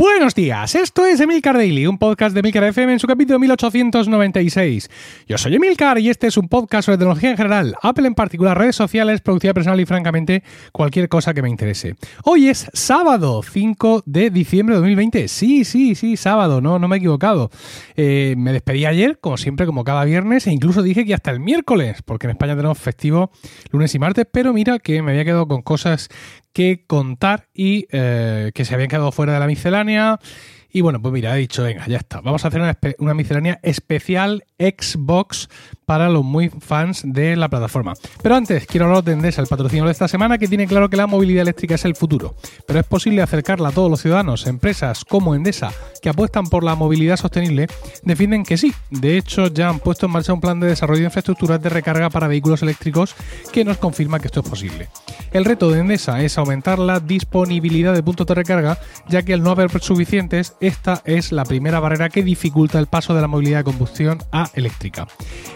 Buenos días, esto es Emilcar Daily, un podcast de Emilcar FM en su capítulo 1896. Yo soy Emilcar y este es un podcast sobre tecnología en general, Apple en particular, redes sociales, productividad personal y francamente cualquier cosa que me interese. Hoy es sábado 5 de diciembre de 2020. Sí, sí, sí, sábado, no, no me he equivocado. Eh, me despedí ayer, como siempre, como cada viernes, e incluso dije que hasta el miércoles, porque en España tenemos festivo lunes y martes, pero mira que me había quedado con cosas que contar y eh, que se habían quedado fuera de la miscelánea. Y bueno, pues mira, he dicho, venga, ya está. Vamos a hacer una, una miscelánea especial Xbox para los muy fans de la plataforma. Pero antes, quiero hablar de Endesa, el patrocinador de esta semana, que tiene claro que la movilidad eléctrica es el futuro. Pero es posible acercarla a todos los ciudadanos. Empresas como Endesa, que apuestan por la movilidad sostenible, defienden que sí. De hecho, ya han puesto en marcha un plan de desarrollo de infraestructuras de recarga para vehículos eléctricos que nos confirma que esto es posible. El reto de Endesa es aumentar la disponibilidad de puntos de recarga, ya que al no haber suficientes, esta es la primera barrera que dificulta el paso de la movilidad de combustión a eléctrica.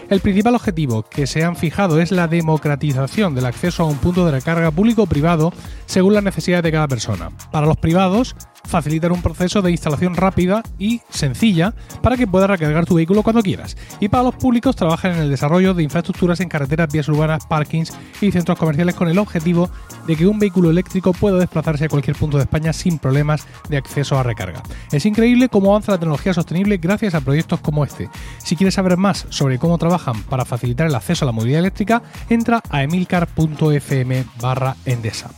El principal objetivo que se han fijado es la democratización del acceso a un punto de recarga público o privado según las necesidades de cada persona. Para los privados, facilitar un proceso de instalación rápida y sencilla para que puedas recargar tu vehículo cuando quieras. Y para los públicos trabajan en el desarrollo de infraestructuras en carreteras, vías urbanas, parkings y centros comerciales con el objetivo de que un vehículo eléctrico pueda desplazarse a cualquier punto de España sin problemas de acceso a recarga. Es increíble cómo avanza la tecnología sostenible gracias a proyectos como este. Si quieres saber más sobre cómo trabajan para facilitar el acceso a la movilidad eléctrica, entra a emilcar.fm barra endesa.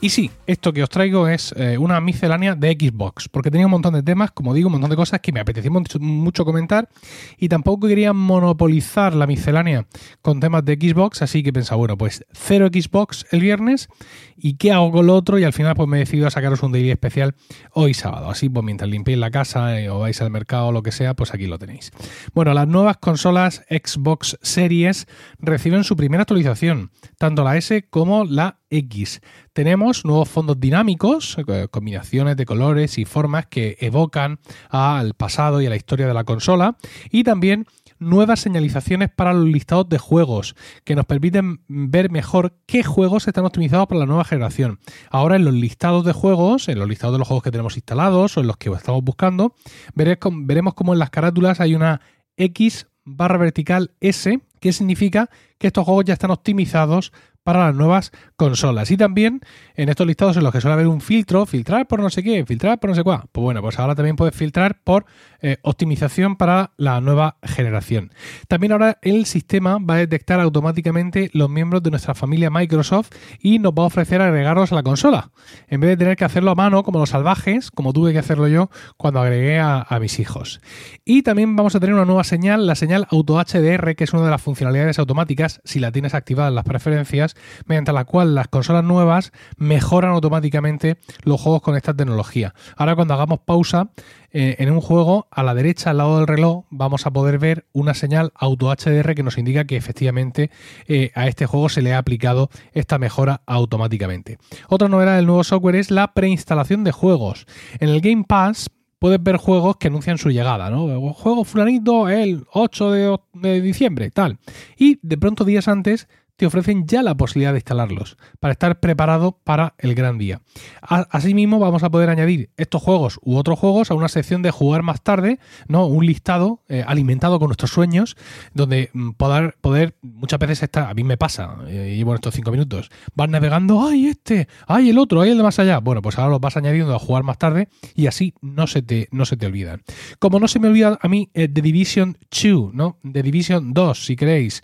Y sí, esto que os traigo es eh, una miscelánea de Xbox, porque tenía un montón de temas, como digo, un montón de cosas que me apetecía mucho, comentar y tampoco quería monopolizar la miscelánea con temas de Xbox, así que pensaba, bueno, pues cero Xbox el viernes y qué hago con lo otro y al final pues me he decidido a sacaros un daily especial hoy sábado, así pues mientras limpiéis la casa eh, o vais al mercado o lo que sea, pues aquí lo tenéis. Bueno, las nuevas consolas Xbox Series reciben su primera actualización, tanto la S como la X. Tenemos nuevos fondos dinámicos, eh, combinaciones de colores y formas que evocan al pasado y a la historia de la consola, y también nuevas señalizaciones para los listados de juegos que nos permiten ver mejor qué juegos están optimizados para la nueva generación. Ahora en los listados de juegos, en los listados de los juegos que tenemos instalados o en los que estamos buscando, veremos como en las carátulas hay una X barra vertical S, que significa que estos juegos ya están optimizados para las nuevas consolas. Y también en estos listados en los que suele haber un filtro, filtrar por no sé qué, filtrar por no sé cuál. Pues bueno, pues ahora también puedes filtrar por eh, optimización para la nueva generación. También ahora el sistema va a detectar automáticamente los miembros de nuestra familia Microsoft y nos va a ofrecer agregarlos a la consola. En vez de tener que hacerlo a mano como los salvajes, como tuve que hacerlo yo cuando agregué a, a mis hijos. Y también vamos a tener una nueva señal, la señal Auto HDR, que es una de las funcionalidades automáticas, si la tienes activada en las preferencias, mediante la cual las consolas nuevas mejoran automáticamente los juegos con esta tecnología. Ahora cuando hagamos pausa eh, en un juego, a la derecha, al lado del reloj, vamos a poder ver una señal Auto HDR que nos indica que efectivamente eh, a este juego se le ha aplicado esta mejora automáticamente. Otra novedad del nuevo software es la preinstalación de juegos. En el Game Pass puedes ver juegos que anuncian su llegada, ¿no? Juego fulanito el 8 de, de diciembre, tal. Y de pronto días antes te ofrecen ya la posibilidad de instalarlos para estar preparado para el gran día. Asimismo, vamos a poder añadir estos juegos u otros juegos a una sección de jugar más tarde, ¿no? Un listado eh, alimentado con nuestros sueños, donde mm, poder, poder muchas veces está, a mí me pasa, eh, llevo estos cinco minutos, vas navegando, ay este, ay el otro, ay el de más allá. Bueno, pues ahora los vas añadiendo a jugar más tarde y así no se te, no se te olvidan. Como no se me olvida a mí eh, The Division 2, ¿no? The Division 2, si queréis.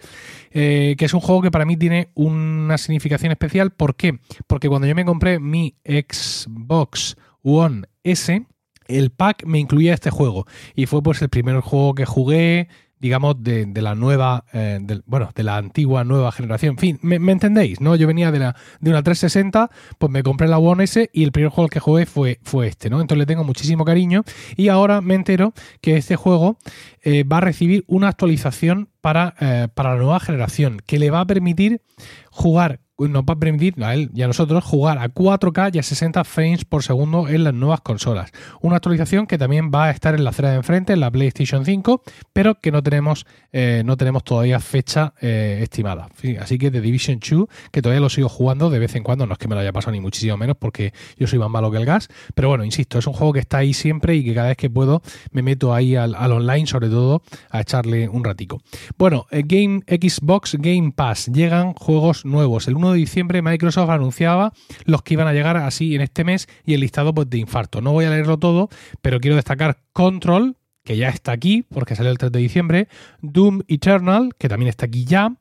Eh, que es un juego que para mí tiene una significación especial. ¿Por qué? Porque cuando yo me compré mi Xbox One S, el pack me incluía este juego. Y fue pues el primer juego que jugué, digamos, de, la nueva, eh, bueno, de la antigua nueva generación. En fin, me, entendéis, ¿no? Yo venía de, la, de una 360, pues me compré la One S y el primer juego que jugué fue, fue este, ¿no? Entonces le tengo muchísimo cariño y ahora me entero que este juego eh, va a recibir una actualización para, eh, para la nueva generación que le va a permitir jugar nos va a permitir a él y a nosotros jugar a 4K y a 60 frames por segundo en las nuevas consolas. Una actualización que también va a estar en la acera de enfrente, en la PlayStation 5, pero que no tenemos, eh, no tenemos todavía fecha eh, estimada. Así que The Division 2, que todavía lo sigo jugando de vez en cuando, no es que me lo haya pasado ni muchísimo menos porque yo soy más malo que el gas, pero bueno, insisto, es un juego que está ahí siempre y que cada vez que puedo me meto ahí al, online, sobre todo, a echarle un ratico. Bueno, eh, Game Xbox Game Pass, llegan juegos nuevos. El 1 de diciembre Microsoft anunciaba los que iban a llegar así en este mes y el listado pues, de infarto. No voy a leerlo todo, pero quiero destacar Control, que ya está aquí porque salió el 3 de diciembre, Doom Eternal, que también está aquí ya,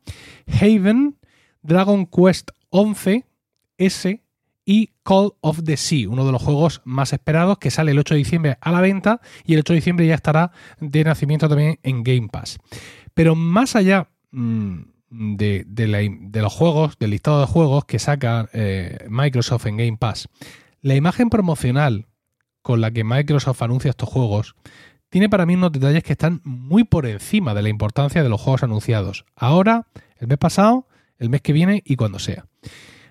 Haven, Dragon Quest 11, S y Call of the Sea, uno de los juegos más esperados que sale el 8 de diciembre a la venta y el 8 de diciembre ya estará de nacimiento también en Game Pass. Pero más allá de, los juegos, del listado de juegos que saca eh, Microsoft en Game Pass, la imagen promocional con la que Microsoft anuncia estos juegos tiene para mí unos detalles que están muy por encima de la importancia de los juegos anunciados. Ahora, el mes pasado, el mes que viene y cuando sea.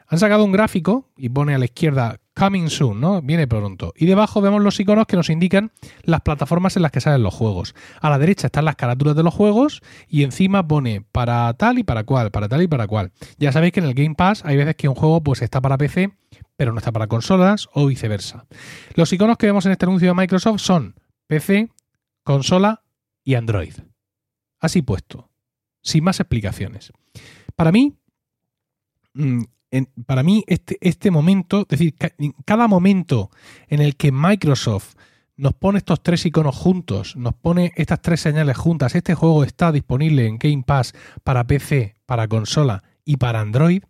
Han sacado un gráfico y pone a la izquierda Coming Soon, ¿no? Viene pronto. Y debajo vemos los iconos que nos indican las plataformas en las que salen los juegos. A la derecha están las carátulas de los juegos y encima pone para tal y para cual, para tal y para cual. Ya sabéis que en el Game Pass hay veces que un juego pues está para PC, pero no está para consolas o viceversa. Los iconos que vemos en este anuncio de Microsoft son PC, consola y Android. Así puesto, sin más explicaciones. Para mí, mm, para mí este, este momento, es decir, cada momento en el que Microsoft nos pone estos tres iconos juntos, nos pone estas tres señales juntas, este juego está disponible en Game Pass para PC, para consola y para Android,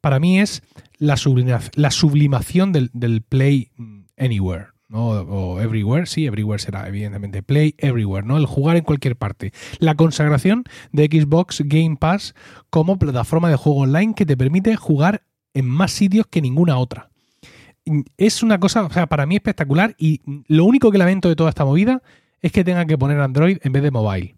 para mí es la, sublimación del, del Play Anywhere. ¿No? O everywhere, sí, everywhere será, evidentemente. Play everywhere, ¿no? El jugar en cualquier parte. La consagración de Xbox Game Pass como plataforma de juego online que te permite jugar en más sitios que ninguna otra. Es una cosa, o sea, para mí espectacular y lo único que lamento de toda esta movida es que tengan que poner Android en vez de mobile.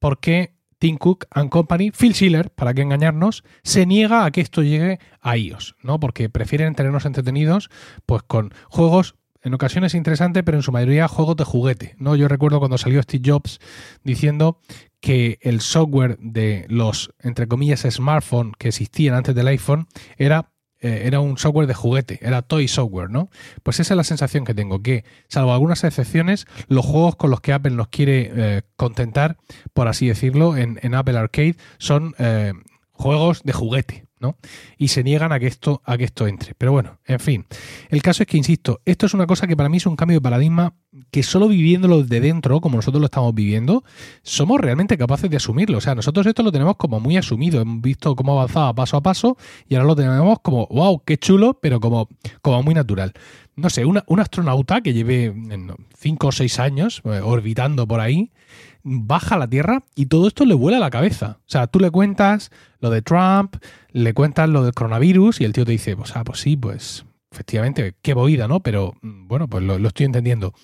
Porque Tim Cook and Company, Phil Schiller, para que engañarnos, se niega a que esto llegue a iOS, ¿no? Porque prefieren tenernos entretenidos pues con juegos en ocasiones interesantes, pero en su mayoría juegos de juguete. ¿no? Yo recuerdo cuando salió Steve Jobs diciendo que el software de los, entre comillas, smartphones que existían antes del iPhone era, eh, era un software de juguete, era toy software, ¿no? Pues esa es la sensación que tengo, que salvo algunas excepciones, los juegos con los que Apple nos quiere eh, contentar, por así decirlo, en, Apple Arcade son eh, juegos de juguete, ¿no? Y se niegan a que esto, a que esto entre. Pero bueno, en fin. El caso es que, insisto, esto es una cosa que para mí es un cambio de paradigma que solo viviéndolo de dentro, como nosotros lo estamos viviendo, somos realmente capaces de asumirlo. O sea, nosotros esto lo tenemos como muy asumido. Hemos visto cómo avanzaba paso a paso y ahora lo tenemos como, wow, qué chulo, pero como, como muy natural. No sé, un astronauta que lleve 5 o 6 años eh, orbitando por ahí, baja la Tierra y todo esto le vuela a la cabeza. O sea, tú le cuentas lo de Trump, le cuentas lo del coronavirus y el tío te dice, pues, ah, pues sí, pues efectivamente, qué boída, ¿no? Pero mm, bueno, pues lo, estoy entendiendo.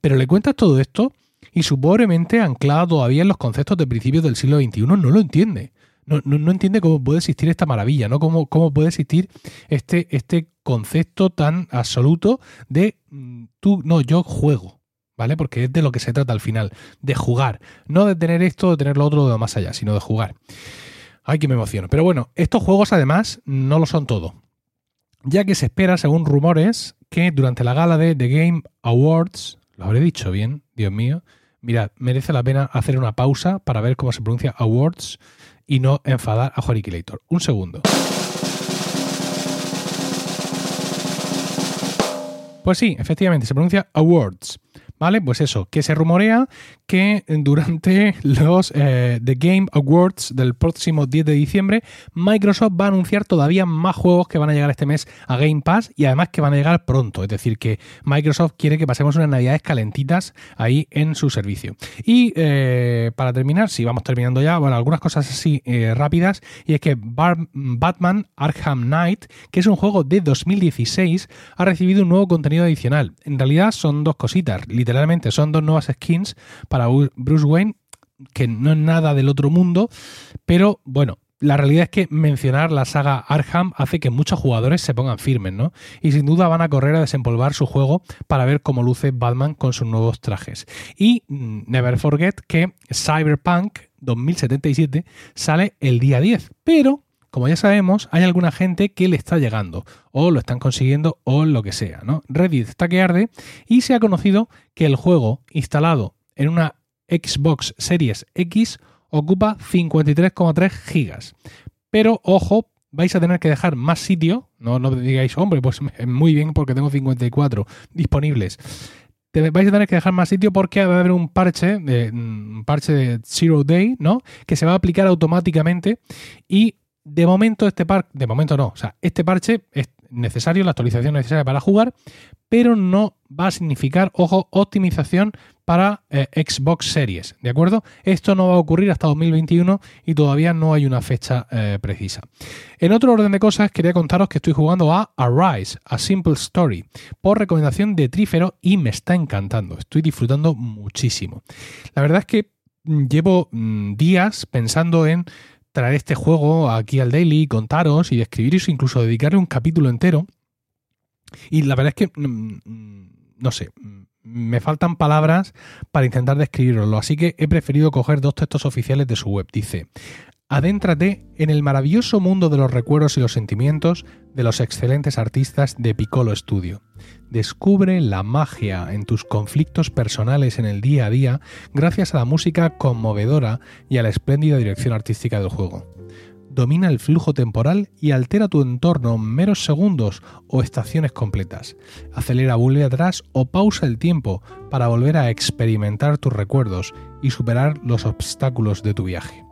Pero le cuentas todo esto y su pobre mente, anclada todavía en los conceptos de principios del siglo XXI, no lo entiende. No, no, entiende cómo puede existir esta maravilla, ¿no? Cómo, cómo puede existir este, este concepto tan absoluto de mm, tú, no, yo juego. ¿Vale? Porque es de lo que se trata al final, de jugar, no de tener esto, de tener lo otro de más allá, sino de jugar. Ay, que me emociono. Pero bueno, estos juegos además no lo son todo, ya que se espera, según rumores, que durante la gala de The Game Awards, lo habré dicho bien, Dios mío, mirad, merece la pena hacer una pausa para ver cómo se pronuncia Awards y no enfadar a Joriquilator. Un segundo. Pues sí, efectivamente, se pronuncia Awards. ¿Vale? Pues eso, que se rumorea que durante los eh, The Game Awards del próximo 10 de diciembre, Microsoft va a anunciar todavía más juegos que van a llegar este mes a Game Pass y además que van a llegar pronto. Es decir, que Microsoft quiere que pasemos unas navidades calentitas ahí en su servicio. Y eh, para terminar, si vamos terminando ya, bueno, algunas cosas así eh, rápidas, y es que Batman Arkham Knight, que es un juego de 2016, ha recibido un nuevo contenido adicional. En realidad son dos cositas, literalmente son dos nuevas skins para Bruce Wayne, que no es nada del otro mundo, pero bueno, la realidad es que mencionar la saga Arkham hace que muchos jugadores se pongan firmes, ¿no? Y sin duda van a correr a desempolvar su juego para ver cómo luce Batman con sus nuevos trajes. Y mm, never forget que Cyberpunk 2077 sale el día 10, pero como ya sabemos, hay alguna gente que le está llegando, o lo están consiguiendo, o lo que sea, ¿no? Reddit está que arde y se ha conocido que el juego instalado en una Xbox Series X ocupa 53,3 gigas. Pero ojo, vais a tener que dejar más sitio, no, no digáis, hombre, pues muy bien porque tengo 54 disponibles. vais a tener que dejar más sitio porque va a haber un parche, de, un parche de Zero Day, ¿no? Que se va a aplicar automáticamente y de momento este parche, de momento no, o sea, este parche es necesario, la actualización necesaria para jugar, pero no va a significar, ojo, optimización para eh, Xbox Series, ¿de acuerdo? Esto no va a ocurrir hasta 2021 y todavía no hay una fecha eh, precisa. En otro orden de cosas, quería contaros que estoy jugando a Arise, A Simple Story, por recomendación de Trífero y me está encantando, estoy disfrutando muchísimo. La verdad es que mm, llevo mm, días pensando en traer este juego aquí al daily, contaros y escribiros, incluso dedicarle un capítulo entero. Y la verdad es que, mm, mm, no sé, mm, me faltan palabras para intentar describirlo, así que he preferido coger dos textos oficiales de su web. Dice, Adéntrate en el maravilloso mundo de los recuerdos y los sentimientos de los excelentes artistas de Piccolo Studio. Descubre la magia en tus conflictos personales en el día a día gracias a la música conmovedora y a la espléndida dirección artística del juego. Domina el flujo temporal y altera tu entorno en meros segundos o estaciones completas. Acelera, vuelve atrás o pausa el tiempo para volver a experimentar tus recuerdos y superar los obstáculos de tu viaje.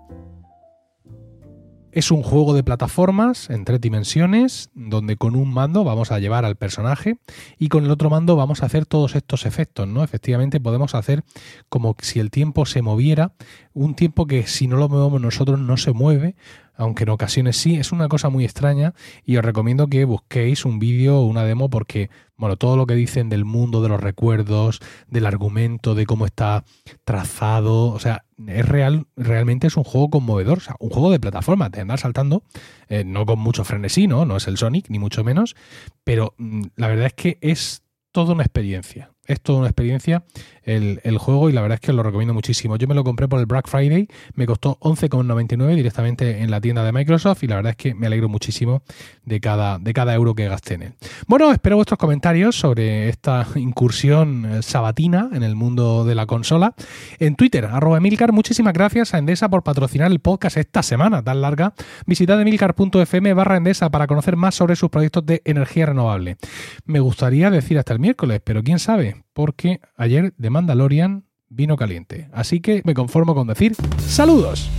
Es un juego de plataformas en tres dimensiones, donde con un mando vamos a llevar al personaje y con el otro mando vamos a hacer todos estos efectos, ¿no? Efectivamente podemos hacer como si el tiempo se moviera, un tiempo que si no lo movemos nosotros no se mueve, aunque en ocasiones sí, es una cosa muy extraña y os recomiendo que busquéis un vídeo o una demo porque, bueno, todo lo que dicen del mundo de los recuerdos, del argumento, de cómo está trazado, o sea, es real, realmente es un juego conmovedor, o sea, un juego de plataforma, de andar saltando, eh, no con mucho frenesí, ¿no? No es el Sonic, ni mucho menos, pero mm, la verdad es que es toda una experiencia es toda una experiencia el, juego y la verdad es que lo recomiendo muchísimo. Yo me lo compré por el Black Friday, me costó 11,99 directamente en la tienda de Microsoft y la verdad es que me alegro muchísimo de cada, de cada euro que gasté en él. Bueno, espero vuestros comentarios sobre esta incursión eh, sabatina en el mundo de la consola. En Twitter, arroba Emilcar, muchísimas gracias a Endesa por patrocinar el podcast esta semana tan larga. Visitad emilcar.fm barra Endesa para conocer más sobre sus proyectos de energía renovable. Me gustaría decir hasta el miércoles, pero quién sabe, porque ayer de Mandalorian vino caliente. Así que me conformo con decir saludos.